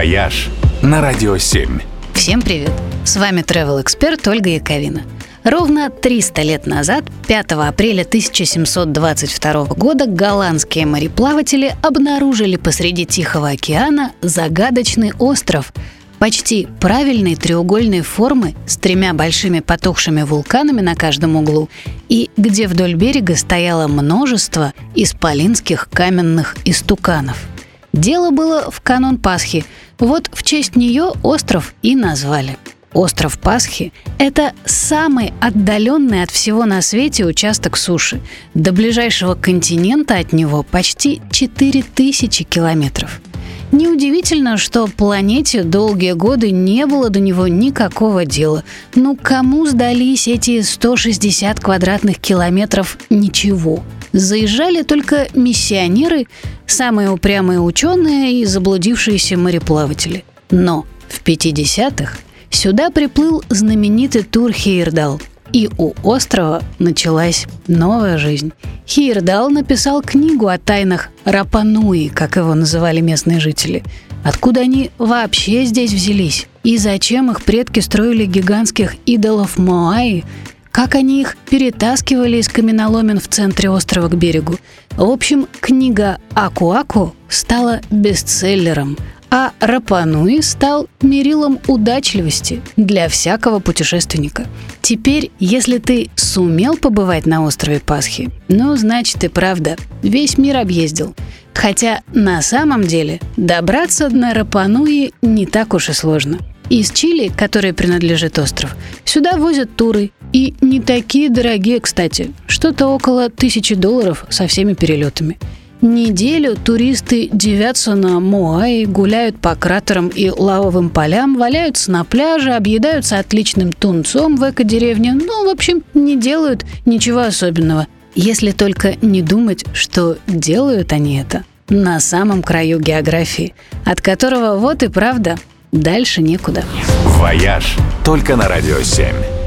«Вояж» на Радио 7. Всем привет! С вами travel эксперт Ольга Яковина. Ровно 300 лет назад, 5 апреля 1722 года, голландские мореплаватели обнаружили посреди Тихого океана загадочный остров – почти правильной треугольной формы с тремя большими потухшими вулканами на каждом углу и где вдоль берега стояло множество исполинских каменных истуканов. Дело было в канун Пасхи. Вот в честь нее остров и назвали. Остров Пасхи – это самый отдаленный от всего на свете участок суши. До ближайшего континента от него почти 4000 километров – Неудивительно, что планете долгие годы не было до него никакого дела. Ну кому сдались эти 160 квадратных километров ничего? Заезжали только миссионеры, самые упрямые ученые и заблудившиеся мореплаватели. Но в 50-х сюда приплыл знаменитый тур Хейрдал, и у острова началась новая жизнь. Хирдал написал книгу о тайнах Рапануи, как его называли местные жители. Откуда они вообще здесь взялись? И зачем их предки строили гигантских идолов Моаи? Как они их перетаскивали из каменоломен в центре острова к берегу? В общем, книга «Аку-Аку» стала бестселлером – а Рапануи стал мерилом удачливости для всякого путешественника. Теперь, если ты сумел побывать на острове Пасхи, ну, значит и правда, весь мир объездил. Хотя на самом деле добраться на Рапануи не так уж и сложно. Из Чили, которой принадлежит остров, сюда возят туры. И не такие дорогие, кстати. Что-то около тысячи долларов со всеми перелетами. Неделю туристы девятся на Моаи, гуляют по кратерам и лавовым полям, валяются на пляже, объедаются отличным тунцом в эко-деревне. Ну, в общем, не делают ничего особенного. Если только не думать, что делают они это на самом краю географии, от которого вот и правда дальше некуда. «Вояж» только на «Радио 7».